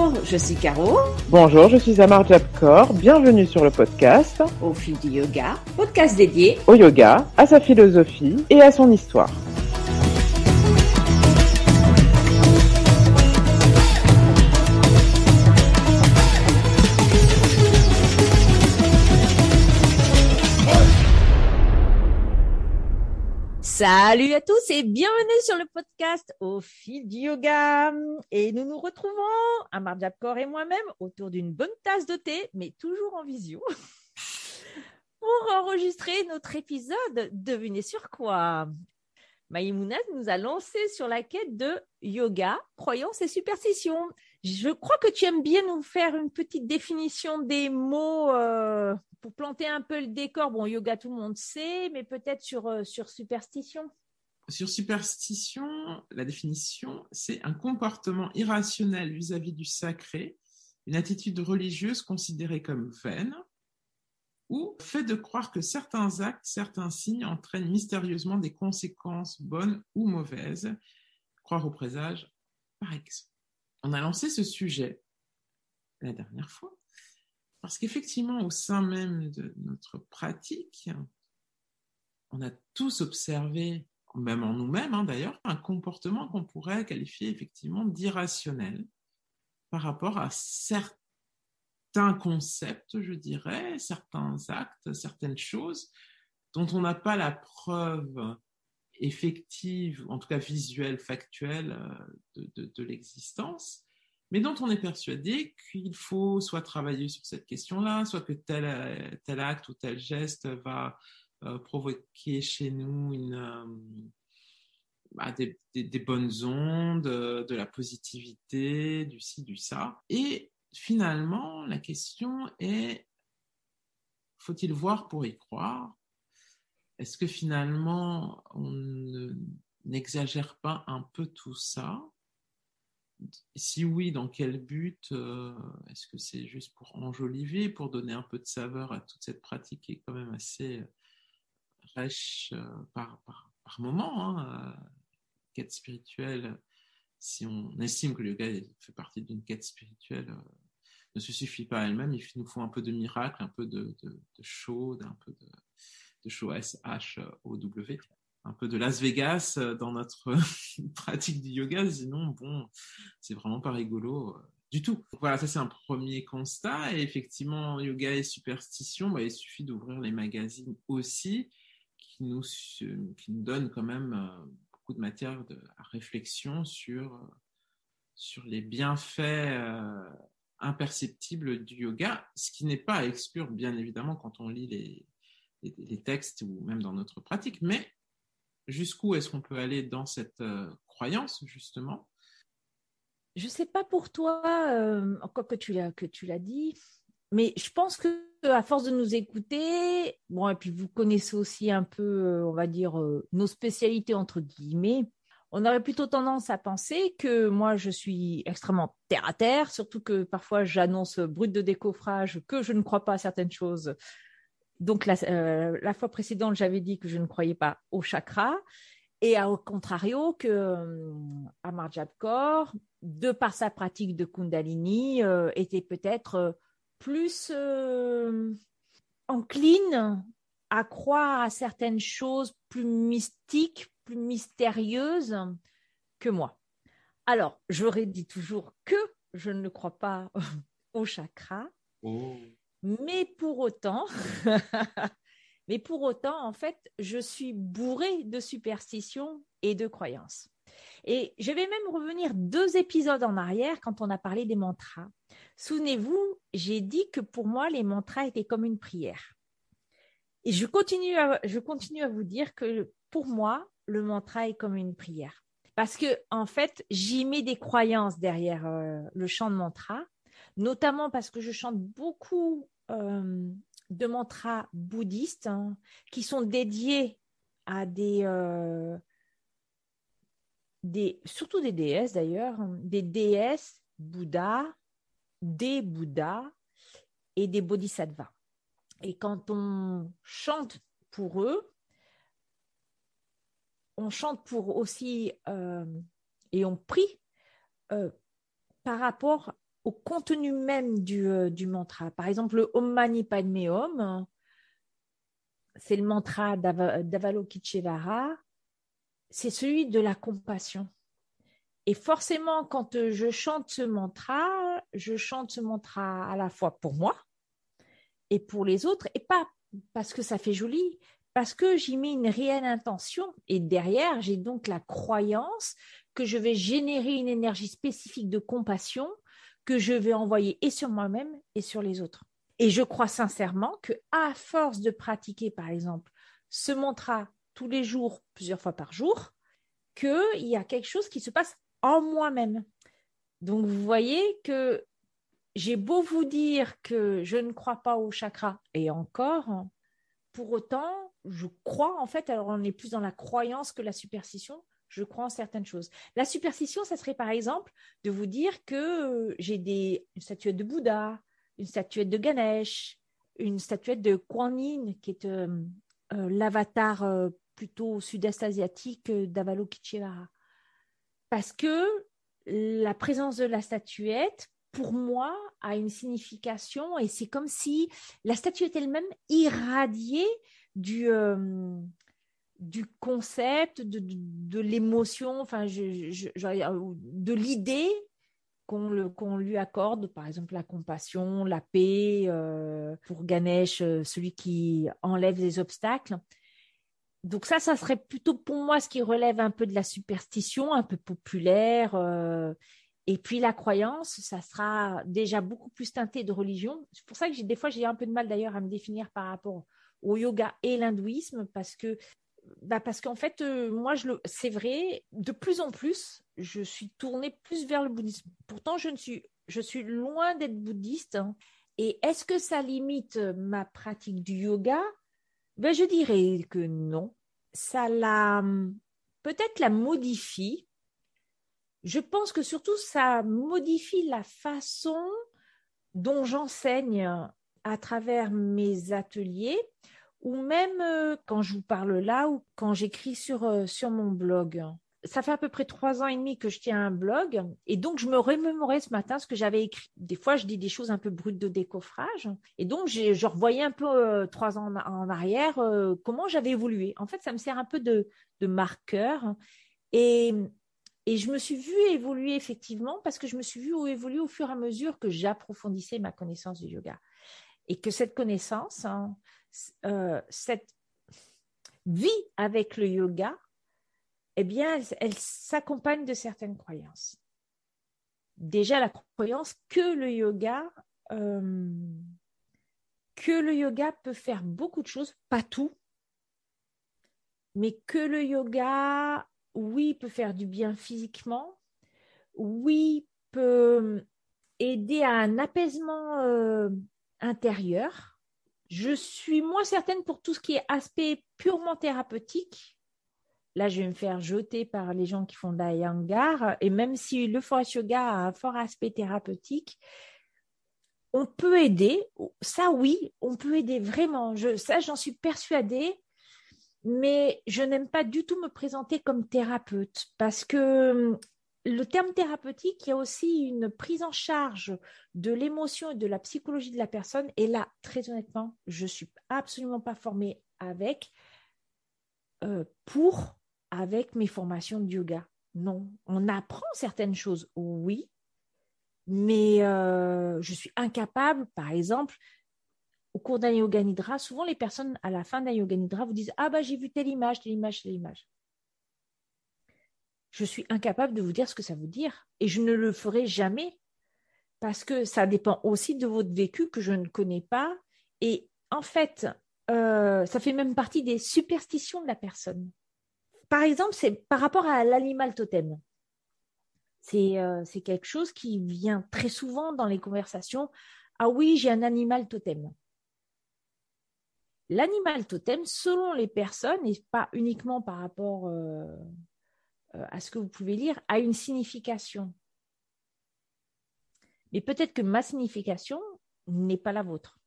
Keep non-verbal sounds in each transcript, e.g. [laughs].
Bonjour, je suis Caro. Bonjour, je suis Amar Jabkor. Bienvenue sur le podcast Au fil du yoga, podcast dédié au yoga, à sa philosophie et à son histoire. Salut à tous et bienvenue sur le podcast Au fil du yoga. Et nous nous retrouvons, Amar Jabkor et moi-même, autour d'une bonne tasse de thé, mais toujours en visio, [laughs] pour enregistrer notre épisode Devinez sur quoi Maïmouna nous a lancé sur la quête de yoga, croyances et superstitions. Je crois que tu aimes bien nous faire une petite définition des mots euh, pour planter un peu le décor. Bon, yoga, tout le monde sait, mais peut-être sur, euh, sur superstition. Sur superstition, la définition, c'est un comportement irrationnel vis-à-vis du sacré, une attitude religieuse considérée comme vaine, ou fait de croire que certains actes, certains signes entraînent mystérieusement des conséquences bonnes ou mauvaises. Croire au présage, par exemple. On a lancé ce sujet la dernière fois parce qu'effectivement, au sein même de notre pratique, on a tous observé, même en nous-mêmes hein, d'ailleurs, un comportement qu'on pourrait qualifier effectivement d'irrationnel par rapport à certains concepts, je dirais, certains actes, certaines choses dont on n'a pas la preuve effective, en tout cas visuelle, factuelle euh, de, l'existence, mais dont on est persuadé qu'il faut soit travailler sur cette question-là, soit que tel, tel acte ou tel geste va euh, provoquer chez nous euh, bah, des, bonnes ondes, euh, de la positivité, du ci, du ça. Et finalement, la question est, faut-il voir pour y croire Est-ce que finalement, on n'exagère pas un peu tout ça? Si oui, dans quel but euh, Est-ce que c'est juste pour enjoliver, pour donner un peu de saveur à toute cette pratique qui est quand même assez euh, riche euh, par, par, moment hein, Quête spirituelle, si on estime que le yoga fait partie d'une quête spirituelle, ne se suffit pas à elle-même, il nous faut un peu de miracle, un peu de, de, de show, un peu de, de show S-H-O-W un peu de Las Vegas euh, dans notre [laughs] pratique du yoga, sinon, bon, c'est vraiment pas rigolo euh, du tout. voilà, ça c'est un premier constat. Et effectivement, yoga et superstition, bah, il suffit d'ouvrir les magazines aussi, qui nous, qui nous donnent quand même euh, beaucoup de matière de réflexion sur, sur les bienfaits imperceptibles du yoga, ce qui n'est pas à exclure, bien évidemment, quand on lit les, les, textes ou même dans notre pratique, mais jusqu'où est-ce qu'on peut aller dans cette euh, croyance, justement? Je ne sais pas pour toi, euh, encore que tu l'as que tu l'as dit, mais je pense que à force de nous écouter, bon, et puis vous connaissez aussi un peu, euh, on va dire, nos spécialités entre guillemets. On aurait plutôt tendance à penser que moi, je suis extrêmement terre à terre, surtout que parfois j'annonce brut de décoffrage que je ne crois pas à certaines choses donc euh, la, fois précédente, j'avais dit que je ne croyais pas au chakra, et au contrario que euh, Amar Jabkor, de par sa pratique de Kundalini, euh, était peut-être plus encline à croire à certaines choses plus mystiques, plus mystérieuses que moi. Alors, j'aurais dit toujours que je ne crois pas [laughs] au chakra. Oh. [laughs] Mais pour autant, en fait, je suis bourrée de superstitions et de croyances. Et je vais même revenir deux épisodes en arrière quand on a parlé des mantras. Souvenez-vous, j'ai dit que pour moi, les mantras étaient comme une prière. Et je continue à, je continue à vous dire que pour moi, le mantra est comme une prière. Parce que, en fait, j'y mets des croyances derrière euh, le chant de mantra notamment parce que je chante beaucoup euh, de mantras bouddhistes hein, qui sont dédiés à des, euh, surtout des déesses d'ailleurs, hein, des déesses Bouddha, des Bouddhas et des Bodhisattvas. Et quand on chante pour eux, on chante pour aussi euh, et on prie par rapport au contenu même du, euh, du, mantra. Par exemple, le Om Mani Padme Hum, c'est le mantra d'Avalokiteshvara, c'est celui de la compassion. Et forcément, quand euh, je chante ce mantra, je chante ce mantra à la fois pour moi et pour les autres, et pas parce que ça fait joli, parce que j'y mets une réelle intention. Et derrière, j'ai donc la croyance que je vais générer une énergie spécifique de compassion que je vais envoyer et sur moi-même et sur les autres. Et je crois sincèrement que à force de pratiquer, par exemple, ce mantra tous les jours, plusieurs fois par jour, qu'il y a quelque chose qui se passe en moi-même. Donc, vous voyez que j'ai beau vous dire que je ne crois pas au chakra, et encore, pour autant, je crois en fait, alors on est plus dans la croyance que la superstition, je crois en certaines choses. La superstition, ça serait par exemple de vous dire que j'ai des, une statuette de Bouddha, une statuette de Ganesh, une statuette de Kuan Yin, qui est euh, euh, l'avatar euh, plutôt sud-est asiatique d'Avalokiteshvara. Parce que la présence de la statuette, pour moi, a une signification et c'est comme si la statuette elle-même irradiait du, du concept, de, l'émotion, enfin, de l'idée qu'on lui accorde, par exemple la compassion, la paix, euh, pour Ganesh, euh, celui qui enlève les obstacles. Donc ça, ça serait plutôt pour moi ce qui relève un peu de la superstition, un peu populaire. Euh, et puis la croyance, ça sera déjà beaucoup plus teinté de religion. C'est pour ça que des fois j'ai un peu de mal d'ailleurs à me définir par rapport au yoga et l'hindouisme parce que bah parce qu'en fait, euh, moi, je le, c'est vrai, de plus en plus, je suis tournée plus vers le bouddhisme. Pourtant, je ne suis, je suis loin d'être bouddhiste. Hein. Et est-ce que ça limite ma pratique du yoga? Ben, je dirais que non. Ça la, peut-être la modifie. Je pense que surtout ça modifie la façon dont j'enseigne à travers mes ateliers ou même euh, quand je vous parle là ou quand j'écris sur, euh, sur mon blog. Ça fait à peu près trois ans et demi que je tiens un blog et donc je me remémorais ce matin ce que j'avais écrit. Des fois, je dis des choses un peu brutes de décoffrage et donc je revoyais un peu euh, trois ans en, arrière comment j'avais évolué. En fait, ça me sert un peu de, de marqueur et, et je me suis vue évoluer effectivement parce que je me suis vue évoluer au fur et à mesure que j'approfondissais ma connaissance du yoga et que cette connaissance, hein, euh, cette vie avec le yoga, eh bien, elle, s'accompagne de certaines croyances. Déjà, la croyance que le yoga, euh, que le yoga peut faire beaucoup de choses, pas tout, mais que le yoga, oui, peut faire du bien physiquement, oui, peut aider à un apaisement euh, intérieur, je suis moins certaine pour tout ce qui est aspect purement thérapeutique. Là, je vais me faire jeter par les gens qui font d'Ayangar. Et même si le forest yoga a un fort aspect thérapeutique, on peut aider. Ça, oui, on peut aider vraiment. Ça, j'en suis persuadée. Mais je n'aime pas du tout me présenter comme thérapeute parce que le terme thérapeutique, il y a aussi une prise en charge de l'émotion et de la psychologie de la personne. Et là, très honnêtement, je ne suis absolument pas formée avec, euh, pour, avec mes formations de yoga. Non, on apprend certaines choses, oui, mais euh, je suis incapable, par exemple, au cours d'un yoga nidra, souvent les personnes à la fin d'un yoga nidra vous disent Ah, bah j'ai vu telle image, telle image, telle image je suis incapable de vous dire ce que ça veut dire. Et je ne le ferai jamais parce que ça dépend aussi de votre vécu que je ne connais pas. Et en fait, euh, ça fait même partie des superstitions de la personne. Par exemple, c'est par rapport à l'animal totem. Euh, c'est quelque chose qui vient très souvent dans les conversations. Ah oui, j'ai un animal totem. L'animal totem, selon les personnes, et pas uniquement par rapport euh, à ce que vous pouvez lire a une signification. Mais peut-être que ma signification n'est pas la vôtre.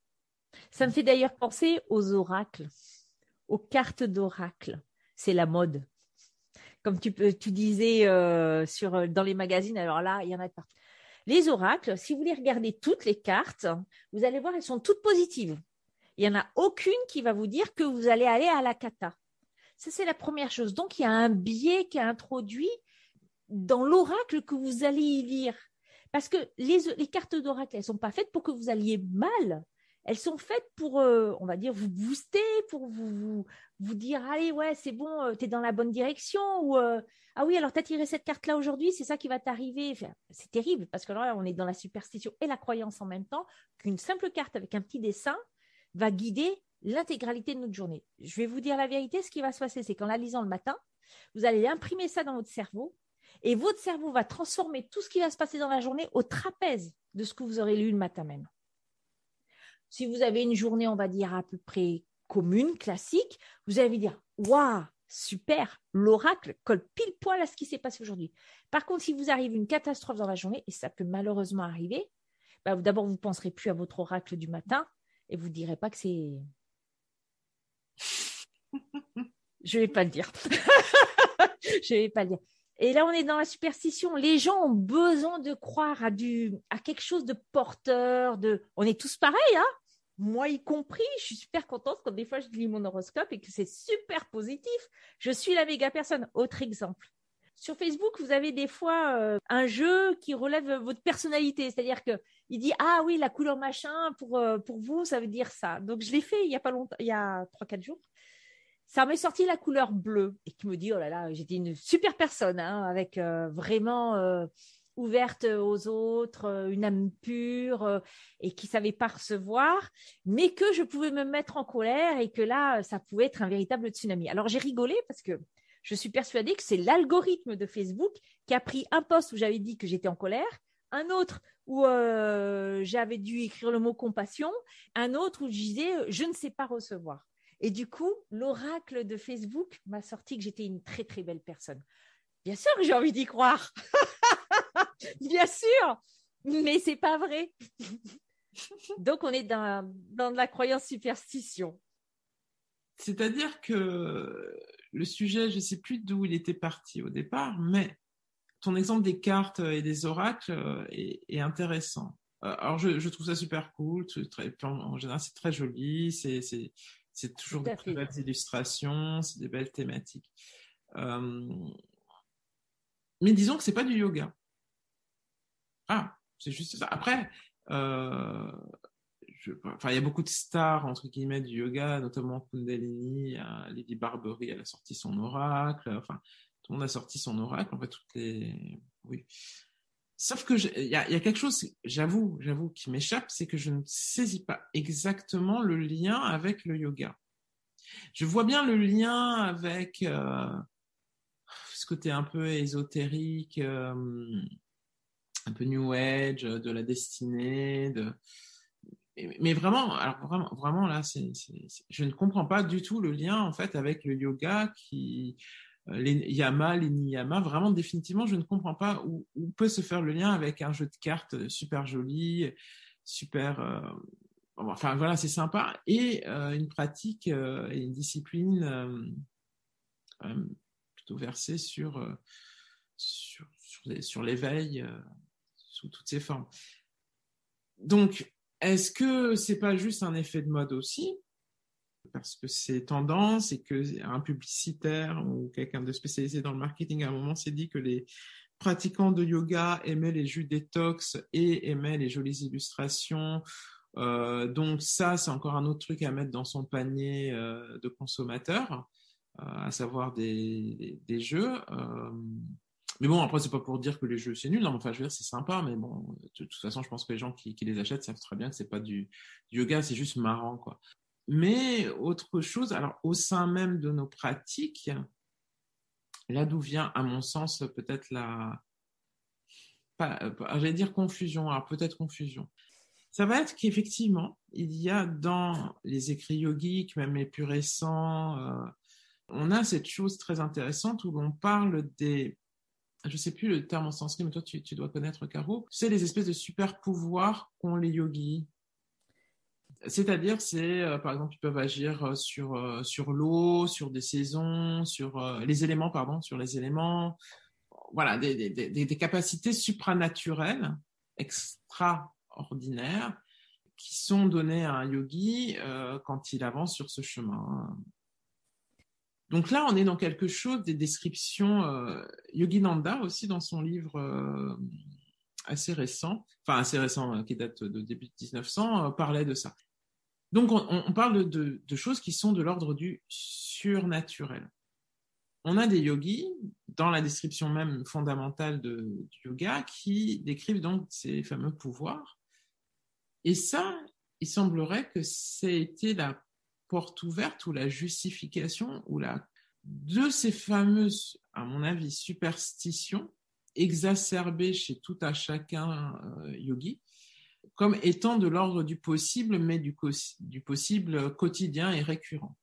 Ça me fait d'ailleurs penser aux oracles, aux cartes d'oracle. C'est la mode. Comme tu, disais euh, dans les magazines, alors là, il y en a de partout. Les oracles, si vous les regardez toutes les cartes, vous allez voir, elles sont toutes positives. Il n'y en a aucune qui va vous dire que vous allez aller à la cata. Ça, c'est la première chose. Donc, il y a un biais qui est introduit dans l'oracle que vous allez y lire. Parce que les, cartes d'oracle, elles ne sont pas faites pour que vous alliez mal elles sont faites pour, euh, on va dire, vous booster, pour vous, dire, allez, ouais, c'est bon, euh, tu es dans la bonne direction, ou euh, ah oui, alors tu as tiré cette carte-là aujourd'hui, c'est ça qui va t'arriver. c'est terrible, parce que on est dans la superstition et la croyance en même temps, qu'une simple carte avec un petit dessin va guider l'intégralité de notre journée. Je vais vous dire la vérité, ce qui va se passer, c'est qu'en la lisant le matin, vous allez imprimer ça dans votre cerveau, et votre cerveau va transformer tout ce qui va se passer dans la journée au trapèze de ce que vous aurez lu le matin même. Si vous avez une journée, on va dire, à peu près commune, classique, vous allez dire Waouh, super, l'oracle colle pile poil à ce qui s'est passé aujourd'hui. Par contre, si vous arrive une catastrophe dans la journée, et ça peut malheureusement arriver, bah, d'abord, vous ne penserez plus à votre oracle du matin et vous ne direz pas que c'est. [laughs] Je vais pas le dire. [laughs] Je vais pas le dire. Et là, on est dans la superstition. Les gens ont besoin de croire à, du, à quelque chose de porteur. De... On est tous pareils, hein moi y compris, je suis super contente quand des fois je lis mon horoscope et que c'est super positif. Je suis la méga personne. Autre exemple. Sur Facebook, vous avez des fois euh, un jeu qui relève votre personnalité, c'est-à-dire que il dit ah oui la couleur machin pour euh, pour vous ça veut dire ça. Donc je l'ai fait il y a pas longtemps, il y a trois quatre jours. Ça m'est sorti la couleur bleue et qui me dit oh là là j'étais une super personne hein, avec euh, vraiment ouverte aux autres, euh, une âme pure euh, et qui savait pas recevoir, mais que je pouvais me mettre en colère et que là, ça pouvait être un véritable tsunami. Alors j'ai rigolé parce que je suis persuadée que c'est l'algorithme de Facebook qui a pris un poste où j'avais dit que j'étais en colère, un autre où euh, j'avais dû écrire le mot compassion, un autre où je disais je ne sais pas recevoir. Et du coup, l'oracle de Facebook m'a sorti que j'étais une très très belle personne. Bien sûr que j'ai envie d'y croire. [laughs] Bien sûr, mais c'est pas vrai. [laughs] Donc on est dans, dans la croyance superstition. C'est-à-dire que le sujet, je ne sais plus d'où il était parti au départ, mais ton exemple des cartes et des oracles est, intéressant. Euh, alors je, trouve ça super cool, très, en général c'est très joli, c'est toujours de très belles illustrations, c'est des belles thématiques. Euh, mais disons que c'est pas du yoga. Ah, c'est juste ça. Après, euh, enfin, il y a beaucoup de stars, entre guillemets, du yoga, notamment Kundalini, Lady Barbery, elle a sorti son oracle, enfin, tout le monde a sorti son oracle, en fait, toutes les... Oui. Sauf que il y, a, quelque chose, j'avoue, j'avoue, qui m'échappe, c'est que je ne saisis pas exactement le lien avec le yoga. Je vois bien le lien avec euh, ce côté un peu ésotérique, euh, un peu New Age, de la destinée, de... Mais vraiment, vraiment, vraiment là, je ne comprends pas du tout le lien en fait avec le yoga qui, les yama, les niyama, vraiment définitivement, je ne comprends pas où, peut se faire le lien avec un jeu de cartes super joli, super, euh, enfin voilà, c'est sympa, et euh, une pratique et une discipline plutôt versée sur sur, sur l'éveil toutes ses formes. Donc, est-ce que c'est pas juste un effet de mode aussi? Parce que c'est tendance et que un publicitaire ou quelqu'un de spécialisé dans le marketing à un moment s'est dit que les pratiquants de yoga aimaient les jus détox et aimaient les jolies illustrations. Euh, donc ça, c'est encore un autre truc à mettre dans son panier euh, de consommateurs, euh, à savoir des, jeux. Mais bon, après, c'est pas pour dire que les jeux c'est nul. Non, enfin, je veux dire, c'est sympa, mais bon, de toute façon, je pense que les gens qui, les achètent savent très bien que c'est pas du, yoga, c'est juste marrant, quoi. Mais autre chose, alors au sein même de nos pratiques, là d'où vient, à mon sens, peut-être la, pas, j'allais dire confusion, alors peut-être confusion. Ça va être qu'effectivement, il y a dans les écrits yogiques, même les plus récents, euh, on a cette chose très intéressante où l'on parle des je sais plus le terme en sanskrit, mais toi tu, dois connaître Caro, c'est les espèces de super pouvoirs qu'ont les yogis. C'est-à-dire, c'est euh, par exemple, ils peuvent agir euh, sur euh, sur l'eau, sur des saisons, sur les éléments, pardon, sur les éléments. Voilà, des, des, des, capacités supranaturelles extraordinaires qui sont donnés à un yogi quand il avance sur ce chemin. Donc là, on est dans quelque chose des descriptions. Yogi Nanda aussi dans son livre assez récent, enfin assez récent, qui date de début 1900, parlait de ça. Donc on, parle de, choses qui sont de l'ordre du surnaturel. On a des yogis dans la description même fondamentale du yoga qui décrivent donc ces fameux pouvoirs et ça, il semblerait que c'était la porte ouverte ou la justification ou la de ces fameuses, à mon avis, superstitions exacerbées chez tout à chacun euh, yogi, comme étant de l'ordre du possible, mais du, possible quotidien et récurrent.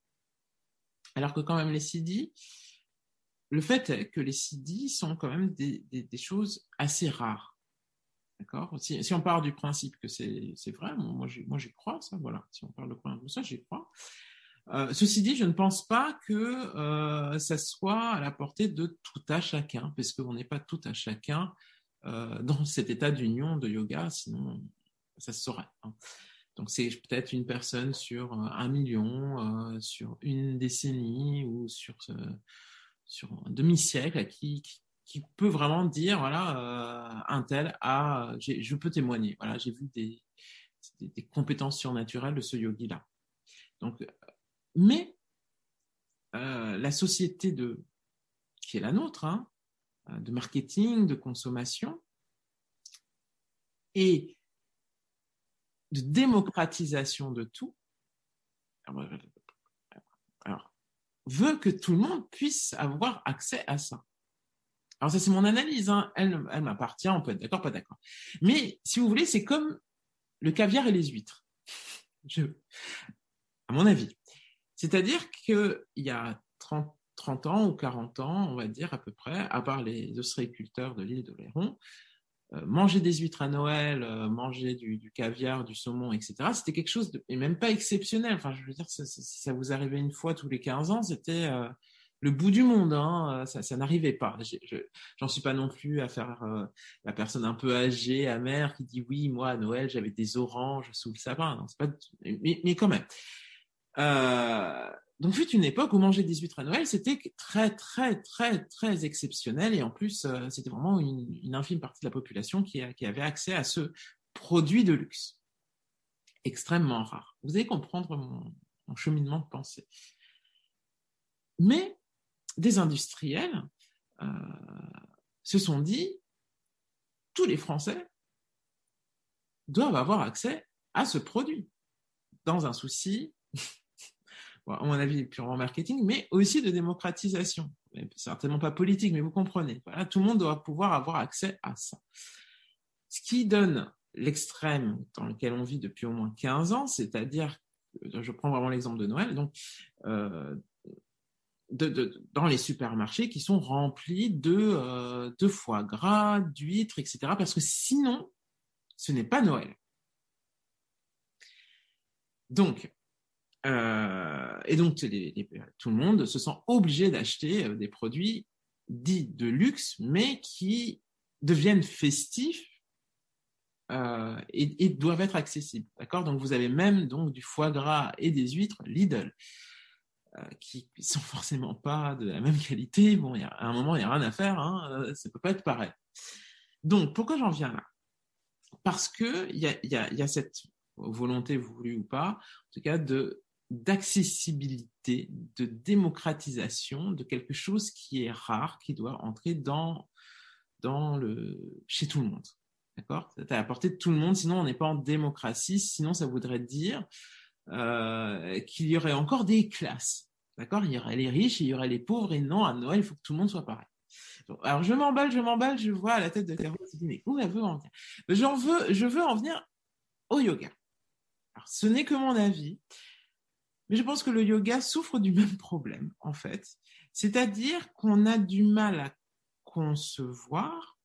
Alors que quand même les siddhis, le fait est que les siddhis sont quand même des, choses assez rares. D'accord? Si, on part du principe que c'est vrai, moi j'y crois, ça, voilà. Si on parle de ça, j'y crois. Euh, ceci dit, je ne pense pas que euh, ça soit à la portée de tout à chacun, parce qu'on n'est pas tout à chacun euh, dans cet état d'union de yoga, sinon ça se saurait. Hein. Donc c'est peut-être une personne sur un million, sur une décennie ou sur, sur un demi-siècle qui, qui, peut vraiment dire voilà euh, un tel a je peux témoigner voilà j'ai vu des, des, compétences surnaturelles de ce yogi là donc mais euh, la société de qui est la nôtre hein, de marketing de consommation et de démocratisation de tout alors, veut que tout le monde puisse avoir accès à ça alors ça, c'est mon analyse. Hein. Elle, elle m'appartient. On peut être d'accord, pas d'accord. Mais si vous voulez, c'est comme le caviar et les huîtres. À mon avis. C'est-à-dire qu'il y a 30, 30, ans ou 40 ans, on va dire à peu près, à part les ostréiculteurs de l'île de Léron, euh, manger des huîtres à Noël, euh, manger du, caviar, du saumon, etc., c'était quelque chose de, et même pas exceptionnel. Enfin, je veux dire, si ça vous arrivait une fois tous les 15 ans, c'était... Euh, le bout du monde, hein, ça, n'arrivait pas. J'en suis pas non plus à faire euh, la personne un peu âgée, amère, qui dit oui, moi à Noël j'avais des oranges sous le sapin. Non, pas, mais, mais, quand même. Euh, donc fut une époque où manger des huîtres à Noël, c'était très très très très exceptionnel et en plus euh, c'était vraiment une, infime partie de la population qui, avait accès à ce produit de luxe extrêmement rare. Vous allez comprendre mon, mon cheminement de pensée. Mais des industriels euh, se sont dit, tous les Français doivent avoir accès à ce produit, dans un souci, à mon avis, purement marketing, mais aussi de démocratisation. Certainement pas politique, mais vous comprenez. Voilà, tout le monde doit pouvoir avoir accès à ça. Ce qui donne l'extrême dans lequel on vit depuis au moins 15 ans, c'est-à-dire, je prends vraiment l'exemple de Noël, donc euh, dans les supermarchés qui sont remplis de, euh, de foie gras, d'huîtres, etc. Parce que sinon, ce n'est pas Noël. Donc, euh, et donc tout le monde se sent obligé d'acheter euh, des produits dits de luxe, mais qui deviennent festifs et, et, doivent être accessibles. D'accord? Donc vous avez même donc du foie gras et des huîtres Lidl. Euh, qui ne sont forcément pas de la même qualité. Bon, à un moment, il n'y a rien à faire, hein, euh, ça ne peut pas être pareil. Donc, pourquoi j'en viens là? Parce qu'il y y a cette volonté voulue ou pas, en tout cas, de d'accessibilité, de démocratisation de quelque chose qui est rare, qui doit entrer dans, dans le, chez tout le monde. D'accord? C'est à la portée de tout le monde, sinon on n'est pas en démocratie, sinon ça voudrait dire euh, qu'il y aurait encore des classes. D'accord? Il y aurait les riches il y aurait les pauvres. Et non, à Noël, il faut que tout le monde soit pareil. Alors, je m'emballe, je m'emballe, je vois à la tête de dis, mais où elle veut en venir J'en veux, Je veux en venir au yoga. Alors, ce n'est que mon avis, mais je pense que le yoga souffre du même problème, en fait. C'est-à-dire qu'on a du mal à concevoir,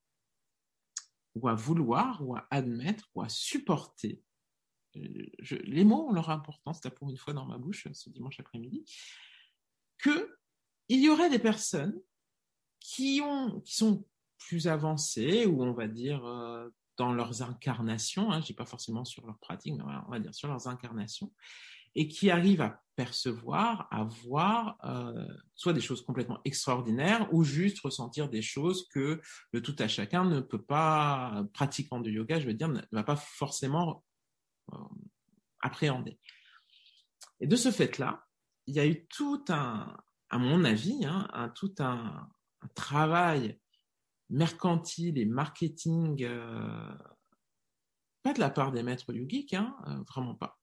ou à vouloir, ou à admettre, ou à supporter les mots ont leur importance, là pour une fois dans ma bouche ce dimanche après-midi, que il y aurait des personnes qui ont, qui sont plus avancées ou on va dire euh, dans leurs incarnations, hein, je dis pas forcément sur leur pratique, mais on va dire sur leurs incarnations, et qui arrivent à percevoir, à voir euh, soit des choses complètement extraordinaires ou juste ressentir des choses que le tout à chacun ne peut pas, pratiquant du yoga, je veux dire, ne va pas forcément euh, appréhender. Et de ce fait-là, il y a eu tout un, à mon avis, hein, un, tout un, travail mercantile et marketing, euh, pas de la part des maîtres yogiques, hein, vraiment pas.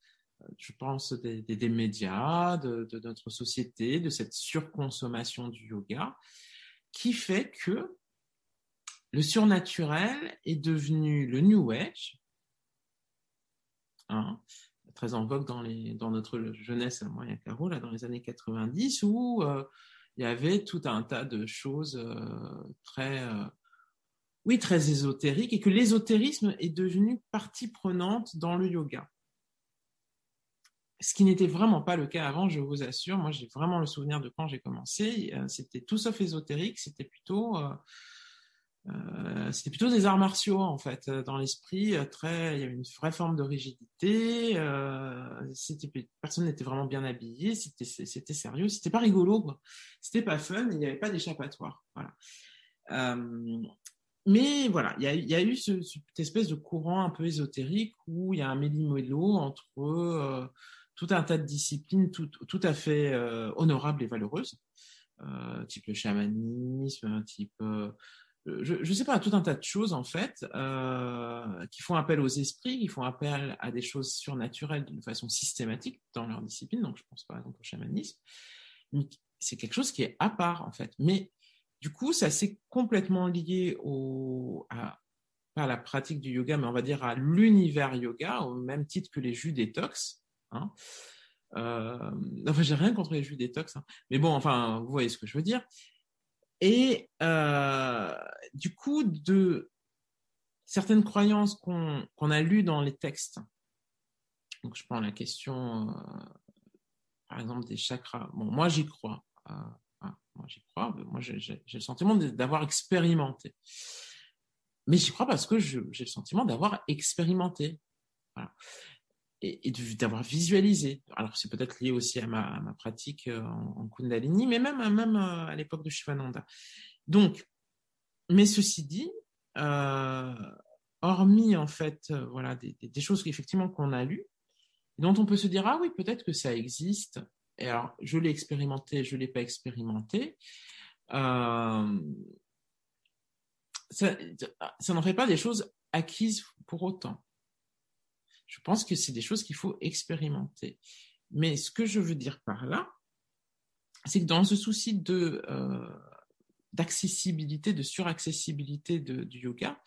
Je pense des, médias, de, notre société, de cette surconsommation du yoga, qui fait que le surnaturel est devenu le New Age, hein, très en vogue dans notre jeunesse, moi et Caro, là, dans les années 90, où euh, il y avait tout un tas de choses euh, très, euh, oui, très ésotériques, et que l'ésotérisme est devenu partie prenante dans le yoga. Ce qui n'était vraiment pas le cas avant, je vous assure. Moi, j'ai vraiment le souvenir de quand j'ai commencé. C'était tout sauf ésotérique, c'était plutôt euh, c'était plutôt des arts martiaux en fait euh, dans l'esprit. Euh, très il y avait une vraie forme de rigidité. Euh, c'était personne n'était vraiment bien habillé. C'était c'était sérieux. C'était pas rigolo quoi. C'était pas fun. Il n'y avait pas d'échappatoire. Voilà. Euh, mais voilà il y a, eu ce, cette espèce de courant un peu ésotérique où il y a un méli-mélo entre euh, tout un tas de disciplines tout, tout à fait honorables et valeureuses type le chamanisme type je ne sais pas, tout un tas de choses en fait euh, qui font appel aux esprits, qui font appel à des choses surnaturelles d'une façon systématique dans leur discipline. Donc je pense par exemple au chamanisme. C'est quelque chose qui est à part en fait. Mais du coup, ça c'est complètement lié au, à la pratique du yoga, mais on va dire à l'univers yoga, au même titre que les jus détox. Hein. Euh, enfin, j'ai rien contre les jus détox, hein. mais bon, enfin, vous voyez ce que je veux dire. Et euh, du coup, de certaines croyances qu'on a lues dans les textes, donc je prends la question, euh, par exemple, des chakras. Bon, moi, j'y crois. Euh, moi, j'y crois. Moi, j'ai le sentiment d'avoir expérimenté. Mais j'y crois parce que j'ai le sentiment d'avoir expérimenté. Et, d'avoir visualisé. Alors c'est peut-être lié aussi à ma, pratique euh, en, Kundalini, mais même, même euh, à l'époque de Shivananda. Donc, mais ceci dit, euh, hormis en fait, euh, voilà, des, choses effectivement qu'on a lues, dont on peut se dire ah oui peut-être que ça existe. Et alors je l'ai expérimenté, je l'ai pas expérimenté. Euh, ça n'en fait pas des choses acquises pour autant. Je pense que c'est des choses qu'il faut expérimenter. Mais ce que je veux dire par là, c'est que dans ce souci de euh, d'accessibilité, de suraccessibilité du yoga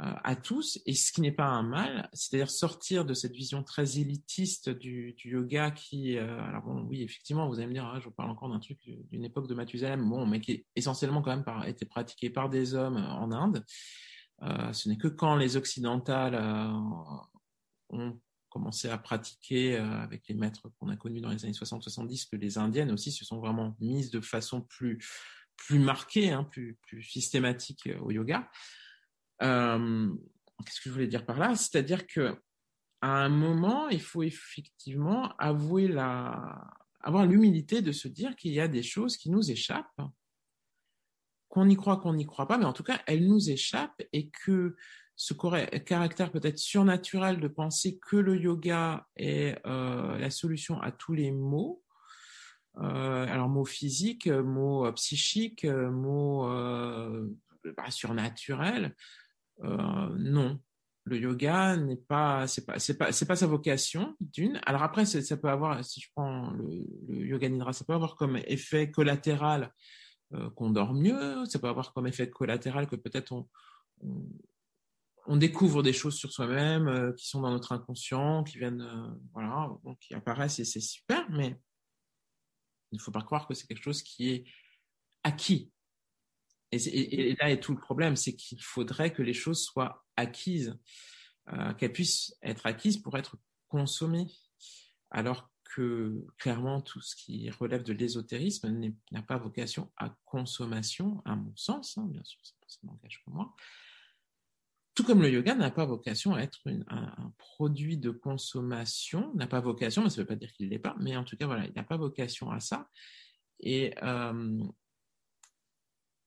euh, à tous, et ce qui n'est pas un mal, c'est-à-dire sortir de cette vision très élitiste du, yoga qui, euh, alors bon, oui, effectivement, vous allez me dire, ah, je vous parle encore d'un truc d'une époque de Mathusalem, bon, mais qui est essentiellement quand même par, été pratiqué par des hommes en Inde. Ce n'est que quand les occidentales ont commencé à pratiquer euh, avec les maîtres qu'on a connus dans les années 60-70 que les indiennes aussi se sont vraiment mises de façon plus plus marquée, hein, plus plus systématique euh, au yoga. Euh, Qu'est-ce que je voulais dire par là? C'est-à-dire que à un moment, il faut effectivement avouer la avoir l'humilité de se dire qu'il y a des choses qui nous échappent, qu'on y croit, qu'on n'y croit pas, mais en tout cas, elles nous échappent et que ce caractère peut-être surnaturel de penser que le yoga est euh, la solution à tous les maux. Euh, alors mots physiques, mots euh, psychiques, mots bah, surnaturels. Non, le yoga n'est pas, c'est pas, c'est pas, c'est pas sa vocation d'une. Alors après, ça peut avoir, si je prends le, yoga nidra, ça peut avoir comme effet collatéral qu'on dort mieux. Ça peut avoir comme effet collatéral que peut-être on on découvre des choses sur soi-même euh, qui sont dans notre inconscient, qui viennent, euh, voilà, qui apparaissent et c'est super, mais il ne faut pas croire que c'est quelque chose qui est acquis. Et, là est tout le problème, c'est qu'il faudrait que les choses soient acquises, euh, qu'elles puissent être acquises pour être consommées, alors que clairement tout ce qui relève de l'ésotérisme n'a pas vocation à consommation, à mon sens, hein, bien sûr, ce langage pour moi, tout comme le yoga n'a pas vocation à être un, produit de consommation, n'a pas vocation, mais ça ne veut pas dire qu'il ne l'est pas, mais en tout cas, voilà, il n'a pas vocation à ça. Et euh,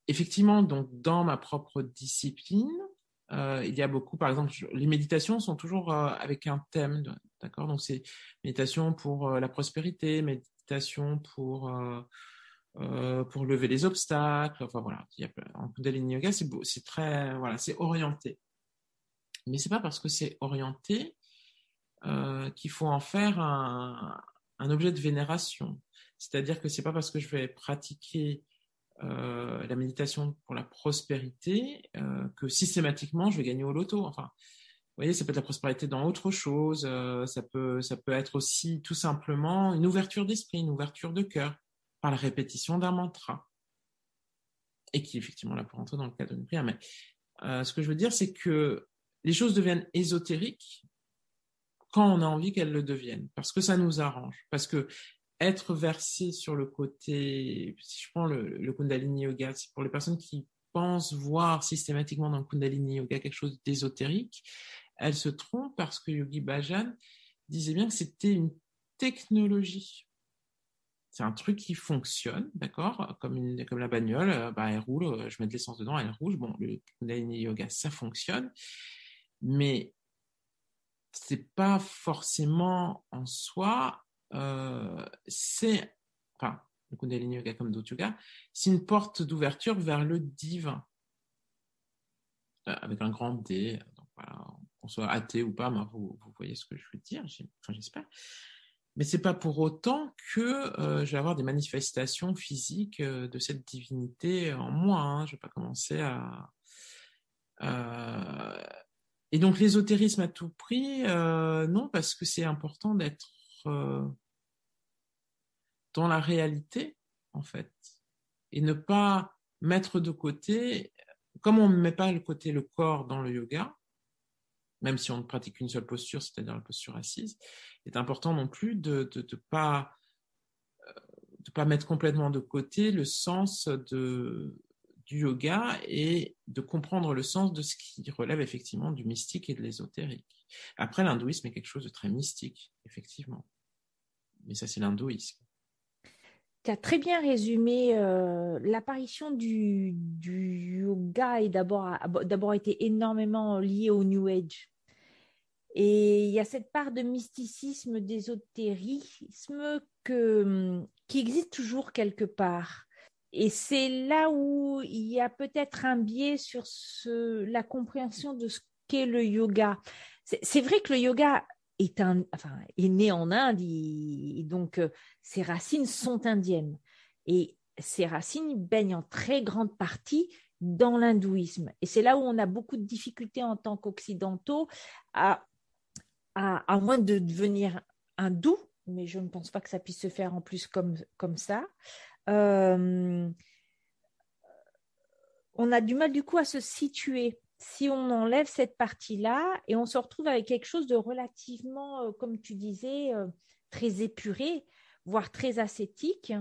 effectivement, donc, dans ma propre discipline, euh, il y a beaucoup, par exemple, les méditations sont toujours euh, avec un thème, d'accord? Donc, c'est méditation pour la prospérité, méditation pour pour lever les obstacles. Enfin voilà, il y a, en Kundalini Yoga, c'est très voilà, c'est orienté. Mais c'est pas parce que c'est orienté euh, qu'il faut en faire un, objet de vénération. C'est-à-dire que c'est pas parce que je vais pratiquer euh, la méditation pour la prospérité euh, que systématiquement je vais gagner au loto. Enfin, vous voyez, ça peut être la prospérité dans autre chose. Ça peut, ça peut être aussi tout simplement une ouverture d'esprit, une ouverture de cœur par la répétition d'un mantra. Et qui effectivement là pour entrer dans le cadre d'une prière. Mais ce que je veux dire, c'est que les choses deviennent ésotériques quand on a envie qu'elles le deviennent, parce que ça nous arrange, parce que être versé sur le côté, si je prends le, Kundalini Yoga, c'est pour les personnes qui pensent voir systématiquement dans le Kundalini Yoga quelque chose d'ésotérique, elles se trompent parce que Yogi Bhajan disait bien que c'était une technologie. C'est un truc qui fonctionne, d'accord comme, comme la bagnole, euh, bah, elle roule, euh, je mets de l'essence dedans, elle rouge. Bon, le Kundalini Yoga, ça fonctionne mais c'est pas forcément en soi, euh, c'est, enfin, le Kundalini Yoga comme d'autres yoga, c'est une porte d'ouverture vers le divin, euh, avec un grand D. Donc voilà, qu'on soit athée ou pas, vous, voyez ce que je veux dire, enfin, j'espère. Mais c'est pas pour autant que euh, je vais avoir des manifestations physiques de cette divinité en moi. Hein. Je vais pas commencer à et donc l'ésotérisme à tout prix, euh, non, parce que c'est important d'être euh, dans la réalité, en fait, et ne pas mettre de côté, comme on ne met pas le côté le corps dans le yoga, même si on ne pratique qu'une seule posture, c'est-à-dire la posture assise, est important non plus de ne pas euh, pas mettre complètement de côté le sens de du yoga et de comprendre le sens de ce qui relève effectivement du mystique et de l'ésotérique. Après, l'hindouisme est quelque chose de très mystique, effectivement. Mais ça, c'est l'hindouisme. Tu as très bien résumé euh, l'apparition du, yoga et d'abord été énormément liée au New Age. Et il y a cette part de mysticisme, d'ésotérisme qui existe toujours quelque part. Et c'est là où il y a peut-être un biais sur la compréhension de ce qu'est le yoga. C'est vrai que le yoga est, né en Inde, et donc euh, ses racines sont indiennes. Et ses racines baignent en très grande partie dans l'hindouisme. Et c'est là où on a beaucoup de difficultés en tant qu'occidentaux à, à, à moins de devenir hindou, mais je ne pense pas que ça puisse se faire en plus comme, comme ça, euh, on a du mal du coup à se situer si on enlève cette partie-là et on se retrouve avec quelque chose de relativement, euh, comme tu disais, euh, très épuré, voire très ascétique,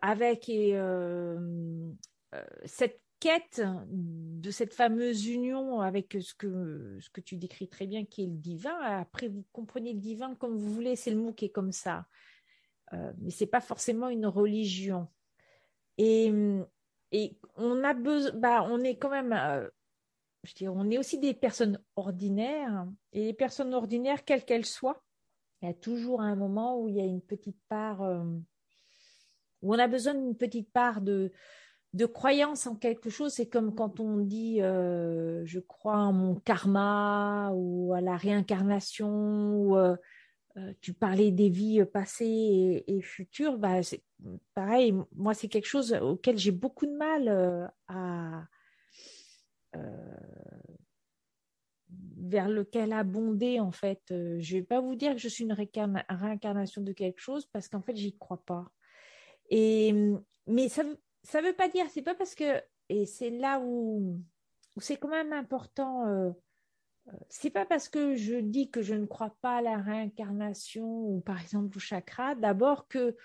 avec cette quête de cette fameuse union avec ce que, ce que tu décris très bien, qui est le divin. Après, vous comprenez le divin comme vous voulez, c'est le mot qui est comme ça. Euh, mais c'est pas forcément une religion. Et, et on a besoin, bah, on est quand même, euh, je dirais, on est aussi des personnes ordinaires. Et les personnes ordinaires, quelles qu'elles soient, il y a toujours un moment où il y a une petite part, euh, où on a besoin d'une petite part de, de croyance en quelque chose. C'est comme quand on dit je crois en mon karma ou à la réincarnation ou euh, tu parlais des vies passées et, futures, bah, pareil, moi c'est quelque chose auquel j'ai beaucoup de mal euh, à euh, vers lequel abonder en fait. je vais pas vous dire que je suis une réincarnation de quelque chose parce qu'en fait j'y crois pas. Et mais ça ça veut pas dire, c'est pas parce que et c'est là où, où c'est quand même important c'est pas parce que je dis que je ne crois pas à la réincarnation ou par exemple au chakra, d'abord que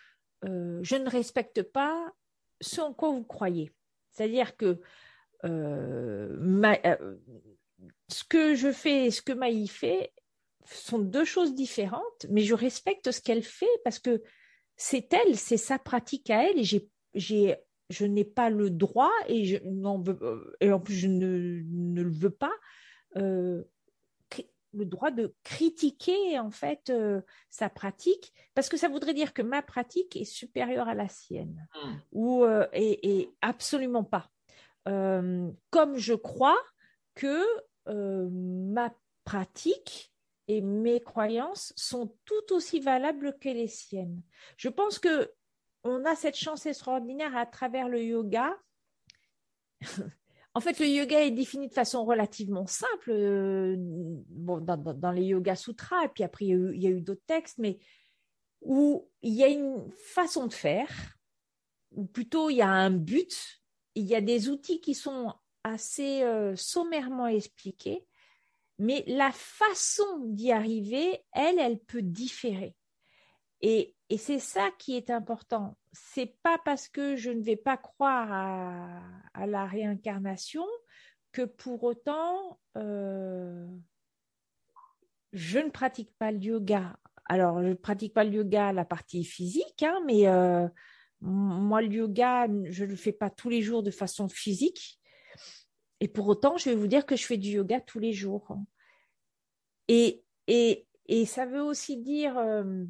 euh, je ne respecte pas ce en quoi vous croyez. C'est-à-dire que euh, euh, ce que je fais et ce que Maï fait sont deux choses différentes, mais je respecte ce qu'elle fait parce que c'est elle, c'est sa pratique à elle, et je n'ai pas le droit, et, en plus je ne, le veux pas, le droit de critiquer en fait euh, sa pratique, parce que ça voudrait dire que ma pratique est supérieure à la sienne, Mm. ou euh, et, et absolument pas. Euh, comme je crois que ma pratique et mes croyances sont tout aussi valables que les siennes. Je pense que on a cette chance extraordinaire à travers le yoga. [laughs] en fait, le yoga est défini de façon relativement simple euh, dans, les Yoga Sutras, et puis après, il y a eu, d'autres textes, mais où il y a une façon de faire, ou plutôt il y a un but, il y a des outils qui sont assez euh, sommairement expliqués, mais la façon d'y arriver, elle, elle peut différer. Et c'est ça qui est important. C'est pas parce que je ne vais pas croire à, la réincarnation que pour autant euh, je ne pratique pas le yoga. Alors, je ne pratique pas le yoga, la partie physique, hein, mais euh, moi, le yoga, je ne le fais pas tous les jours de façon physique. Et pour autant, je vais vous dire que je fais du yoga tous les jours. Et, et, et ça veut aussi dire euh,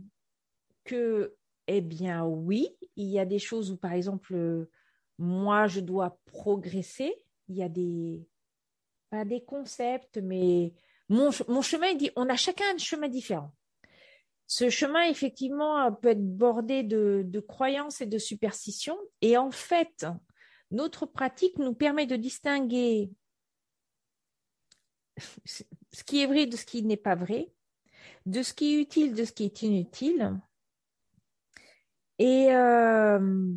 que, eh bien, oui, il y a des choses où, par exemple, euh, moi, je dois progresser. Il y a des, concepts, mais mon, ch- mon chemin, dit, on a chacun un chemin différent. Ce chemin, effectivement, euh, peut être bordé de croyances et de superstitions. Et en fait, notre pratique nous permet de distinguer [laughs] ce qui est vrai de ce qui n'est pas vrai, de ce qui est utile de ce qui est inutile. Et, euh,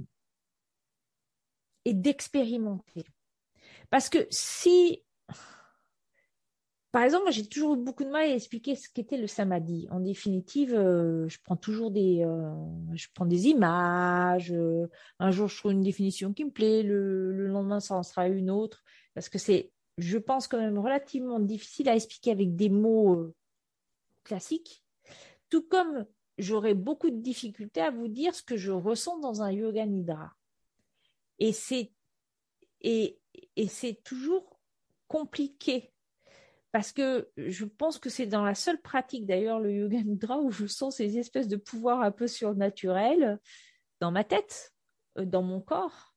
et d'expérimenter. Parce que si, par exemple, j'ai toujours eu beaucoup de mal à expliquer ce qu'était le samadhi. En définitive, euh, je prends toujours des, euh, je prends des images. un jour, je trouve une définition qui me plaît. Le, le lendemain, ça en sera une autre. Parce que c'est, je pense, quand même relativement difficile à expliquer avec des mots classiques. Tout comme j'aurais beaucoup de difficultés à vous dire ce que je ressens dans un yoga nidra. Et c'est et, et c'est toujours compliqué parce que je pense que c'est dans la seule pratique d'ailleurs le yoga nidra où je sens ces espèces de pouvoirs un peu surnaturels dans ma tête, euh, dans mon corps,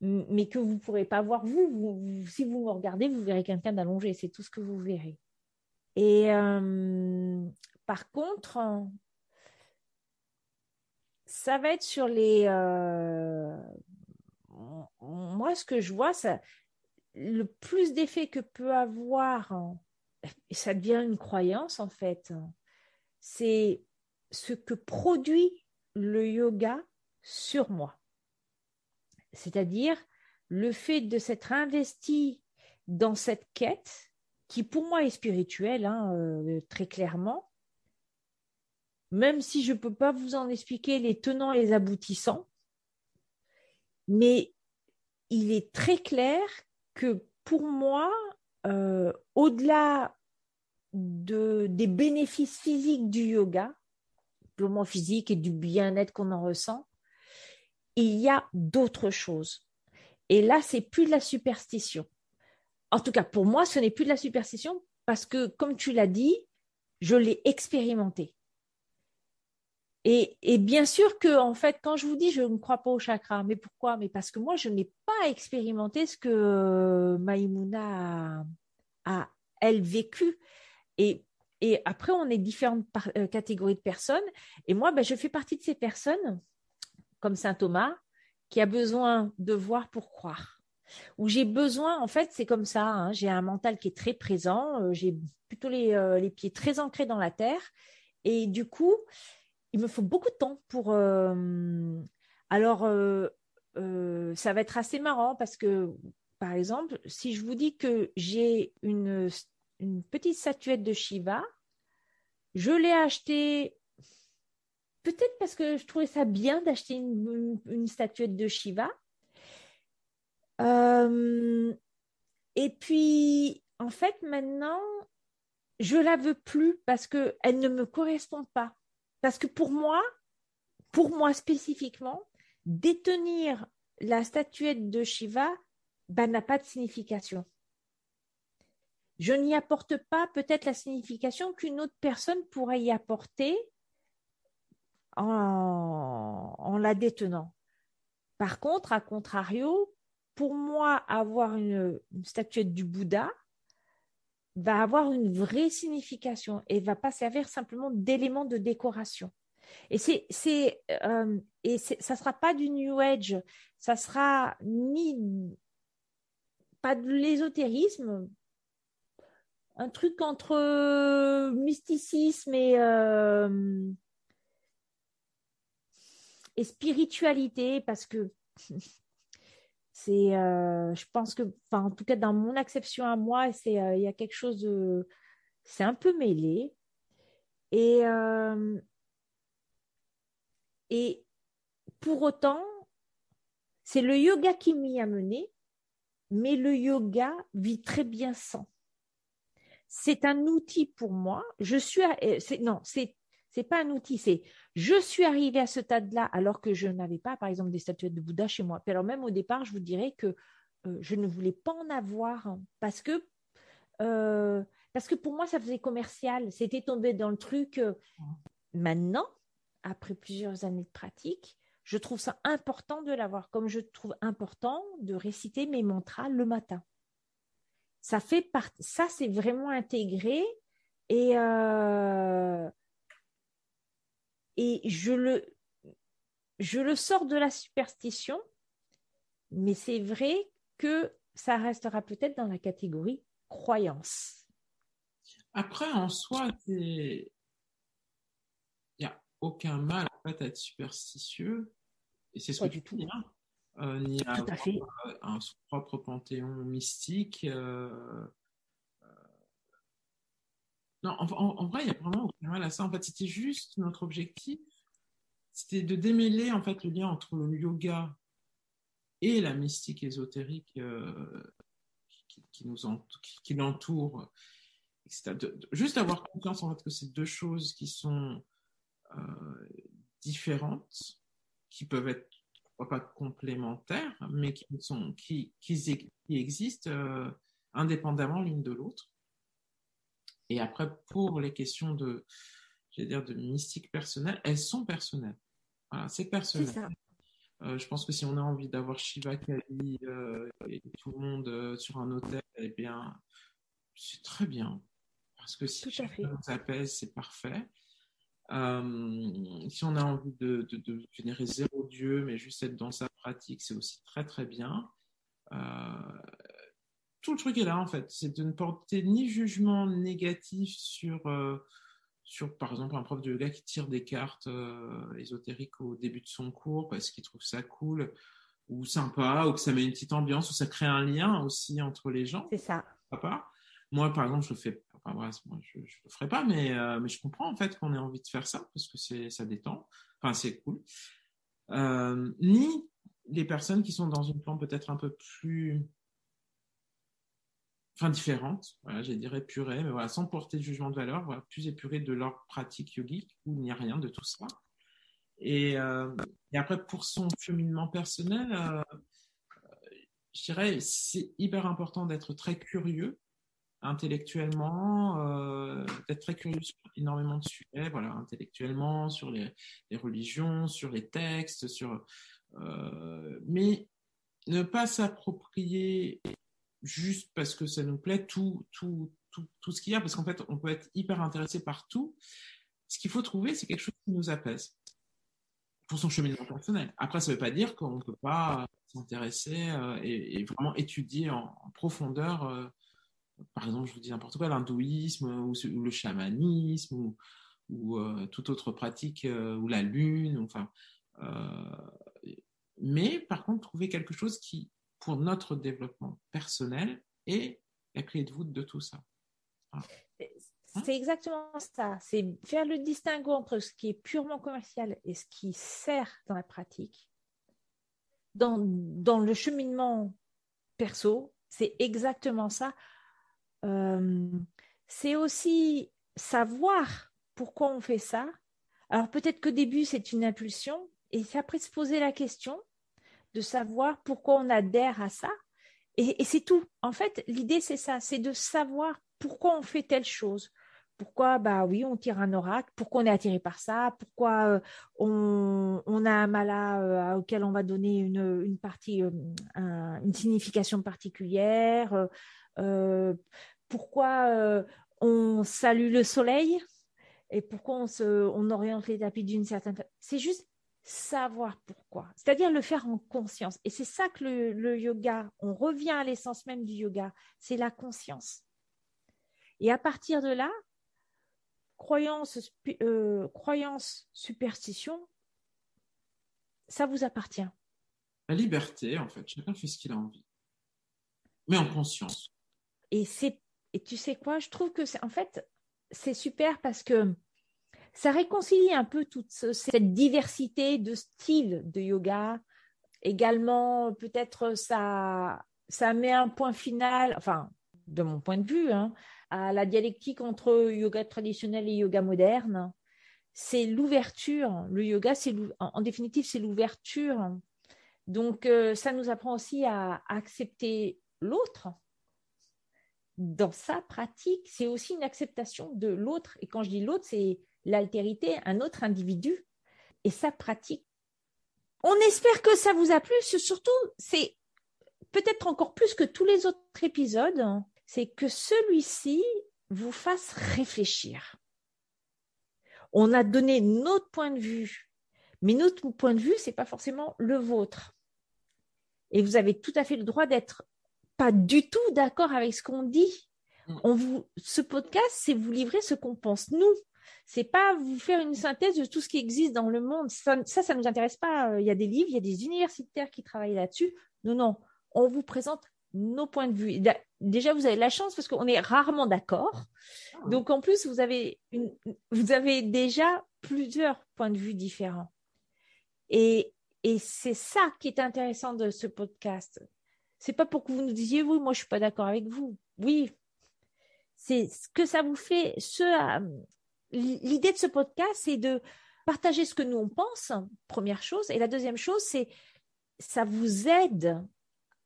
mais que vous ne pourrez pas voir vous- Si vous me regardez, vous verrez quelqu'un d'allongé, c'est tout ce que vous verrez. Et euh, par contre, ça va être sur les. euh, moi, ce que je vois, ça, le plus d'effet que peut avoir, et ça devient une croyance en fait, c'est ce que produit le yoga sur moi. C'est-à-dire le fait de s'être investi dans cette quête qui pour moi est spirituelle, hein, euh, très clairement, même si je ne peux pas vous en expliquer les tenants et les aboutissants, mais il est très clair que pour moi, euh, au-delà de, des bénéfices physiques du yoga, purement physique et du bien-être qu'on en ressent, il y a d'autres choses. Et là, c'est plus de la superstition. En tout cas, pour moi, ce n'est plus de la superstition parce que, comme tu l'as dit, je l'ai expérimenté. Et, bien sûr que, en fait, quand je vous dis je ne crois pas au chakra, mais pourquoi? Mais parce que moi, je n'ai pas expérimenté ce que Maïmouna a, a, elle, vécu. Et, et après, on est différentes euh, catégories de personnes. Et moi, ben, je fais partie de ces personnes, comme saint Thomas, qui a besoin de voir pour croire. Où j'ai besoin, en fait, c'est comme ça, hein, j'ai un mental qui est très présent, euh, j'ai plutôt les, euh, les pieds très ancrés dans la terre. Et du coup, il me faut beaucoup de temps pour. Euh, alors, euh, euh, ça va être assez marrant parce que, par exemple, si je vous dis que j'ai une, petite statuette de Shiva, je l'ai achetée peut-être parce que je trouvais ça bien d'acheter une, statuette de Shiva. Et puis, en fait, maintenant, je la veux plus parce qu'elle ne me correspond pas. Parce que pour moi, pour moi spécifiquement, détenir la statuette de Shiva bah, n'a pas de signification. Je n'y apporte pas peut-être la signification qu'une autre personne pourrait y apporter en, la détenant. Par contre, à contrario, pour moi, avoir une, statuette du Bouddha va avoir une vraie signification et va pas servir simplement d'élément de décoration. Et c'est, c'est, euh, et ça sera pas du New Age, ça sera ni pas de l'ésotérisme, un truc entre euh, mysticisme et euh, et spiritualité parce que [laughs] c'est, euh, je pense que, en tout cas, dans mon acception à moi, c'est, euh, il y a quelque chose de, c'est un peu mêlé. Et, euh, et pour autant, c'est le yoga qui m'y a mené, mais le yoga vit très bien sans. C'est un outil pour moi. Je suis, non, c'est c'est pas un outil, c'est je suis arrivée à ce stade-là alors que je n'avais pas, par exemple, des statuettes de Bouddha chez moi. alors même au départ, je vous dirais que euh, je ne voulais pas en avoir parce que euh, parce que pour moi, ça faisait commercial. C'était tombé dans le truc. Euh, maintenant, après plusieurs années de pratique, je trouve ça important de l'avoir, comme je trouve important de réciter mes mantras le matin. Ça fait part... ça, c'est vraiment intégré et et je le, je le sors de la superstition, mais c'est vrai que ça restera peut-être dans la catégorie croyance. Après, en soi, il n'y a aucun mal en fait, à être superstitieux, et c'est ce que tu tout. Dis, hein. euh, ni à, avoir euh, un propre panthéon mystique. Euh, non, en, vrai, il n'y a vraiment aucun mal à ça. En fait, c'était juste notre objectif, c'était de démêler en fait le lien entre le yoga et la mystique ésotérique euh, qui, nous qui, l'entoure, juste avoir confiance en fait que c'est deux choses qui sont euh, différentes, qui peuvent être pas complémentaires, mais qui sont qui, existent euh, indépendamment l'une de l'autre. Et après, pour les questions de, dire, de mystique personnelle, elles sont personnelles. Voilà, c'est personnel. Euh, je pense que si on a envie d'avoir Shiva Kali euh, et tout le monde euh, sur un hôtel, eh bien, c'est très bien. Parce que si ça nous c'est parfait. si on a envie de, de, de, générer zéro Dieu, mais juste être dans sa pratique, c'est aussi très très bien tout le truc est là en fait, c'est de ne porter ni jugement négatif sur, euh, sur par exemple un prof de yoga qui tire des cartes euh, ésotériques au début de son cours parce qu'il trouve ça cool ou sympa ou que ça met une petite ambiance ou ça crée un lien aussi entre les gens. C'est ça. Papa. Moi par exemple je le fais, enfin moi je, je le ferai pas mais euh, mais je comprends en fait qu'on ait envie de faire ça parce que c'est ça détend, enfin c'est cool. ni les personnes qui sont dans une forme peut-être un peu plus enfin différentes, voilà, je dirais mais voilà, sans porter de jugement de valeur, voilà, plus épurées de leur pratique yogique, où il n'y a rien de tout ça. Et, euh, après, pour son cheminement personnel, euh, je dirais, c'est hyper important d'être très curieux intellectuellement, euh, d'être très curieux sur énormément de sujets, voilà, intellectuellement, sur les, les religions, sur les textes, sur, euh, mais ne pas s'approprier juste parce que ça nous plaît tout, tout, tout, tout ce qu'il y a, parce qu'en fait, on peut être hyper intéressé par tout. Ce qu'il faut trouver, c'est quelque chose qui nous apaise pour son cheminement personnel. Après, ça ne veut pas dire qu'on ne peut pas s'intéresser euh, et, vraiment étudier en, profondeur, euh, par exemple, je vous dis n'importe quoi, l'hindouisme ou, le chamanisme ou, ou euh, toute autre pratique, ou la lune, enfin. mais par contre, trouver quelque chose qui, pour notre développement personnel et la clé de voûte de tout ça. Hein? C'est exactement ça. C'est faire le distinguo entre ce qui est purement commercial et ce qui sert dans la pratique. Dans, dans le cheminement perso, c'est exactement ça. euh, c'est aussi savoir pourquoi on fait ça. Alors peut-être qu'au début, c'est une impulsion, et après se poser la question de savoir pourquoi on adhère à ça. Et, c'est tout. En fait, l'idée, c'est ça, c'est de savoir pourquoi on fait telle chose. Pourquoi, bah oui, on tire un oracle, pourquoi on est attiré par ça, pourquoi euh, on, a un mala euh, auquel on va donner une, partie, euh, une signification particulière, pourquoi on salue le soleil? Et pourquoi on, se, on oriente les tapis d'une certaine façon. C'est juste savoir pourquoi, c'est-à-dire le faire en conscience. Et c'est ça que le, yoga, on revient à l'essence même du yoga, c'est la conscience. Et à partir de là, croyance, euh, croyance, superstition, ça vous appartient. La liberté, en fait, chacun fait ce qu'il a envie, mais en conscience. Et c'est, et tu sais quoi, je trouve que c'est, en fait, c'est super parce que ça réconcilie un peu toute cette diversité de styles de yoga. Également, peut-être ça, ça met un point final, enfin, de mon point de vue, hein, à la dialectique entre yoga traditionnel et yoga moderne. C'est l'ouverture. Le yoga, c'est en définitive, c'est l'ouverture. Donc, euh, ça nous apprend aussi à accepter l'autre dans sa pratique. C'est aussi une acceptation de l'autre. Et quand je dis l'autre, c'est l'altérité, un autre individu et sa pratique. On espère que ça vous a plu. Surtout, c'est peut-être encore plus que tous les autres épisodes, c'est que celui-ci vous fasse réfléchir. On a donné notre point de vue, mais notre point de vue, c'est pas forcément le vôtre. Et vous avez tout à fait le droit d'être pas du tout d'accord avec ce qu'on dit. Mm. On vous, ce podcast, c'est vous livrer ce qu'on pense nous c'est pas vous faire une synthèse de tout ce qui existe dans le monde. Ça, ça, ne nous intéresse pas. Il y a des livres, il y a des universitaires qui travaillent là-dessus. Non, non. On vous présente nos points de vue. Déjà, vous avez la chance parce qu'on est rarement d'accord. Ah. Donc, en plus, vous avez, une, vous avez déjà plusieurs points de vue différents. Et, et c'est ça qui est intéressant de ce podcast. C'est pas pour que vous nous disiez, oui, moi, je suis pas d'accord avec vous. Oui, c'est ce que ça vous fait, ce l'idée de ce podcast, c'est de partager ce que nous on pense, première chose. Et la deuxième chose, c'est ça vous aide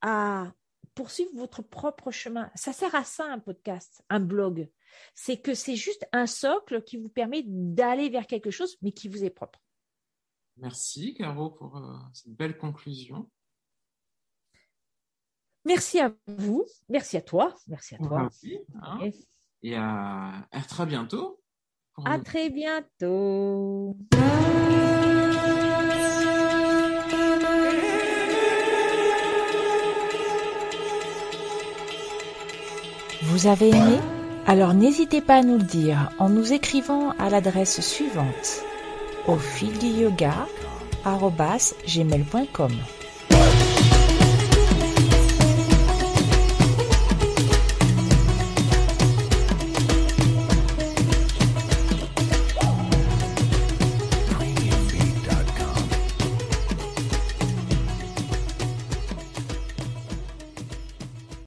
à poursuivre votre propre chemin. Ça sert à ça un podcast, un blog. C'est que c'est juste un socle qui vous permet d'aller vers quelque chose, mais qui vous est propre. Merci, Caro, pour euh, cette belle conclusion. Merci à vous, merci à toi, merci à toi. Hein. Et à très bientôt. À très bientôt. Vous avez aimé? Alors n'hésitez pas à nous le dire en nous écrivant à l'adresse suivante au fil du yoga gmail.com.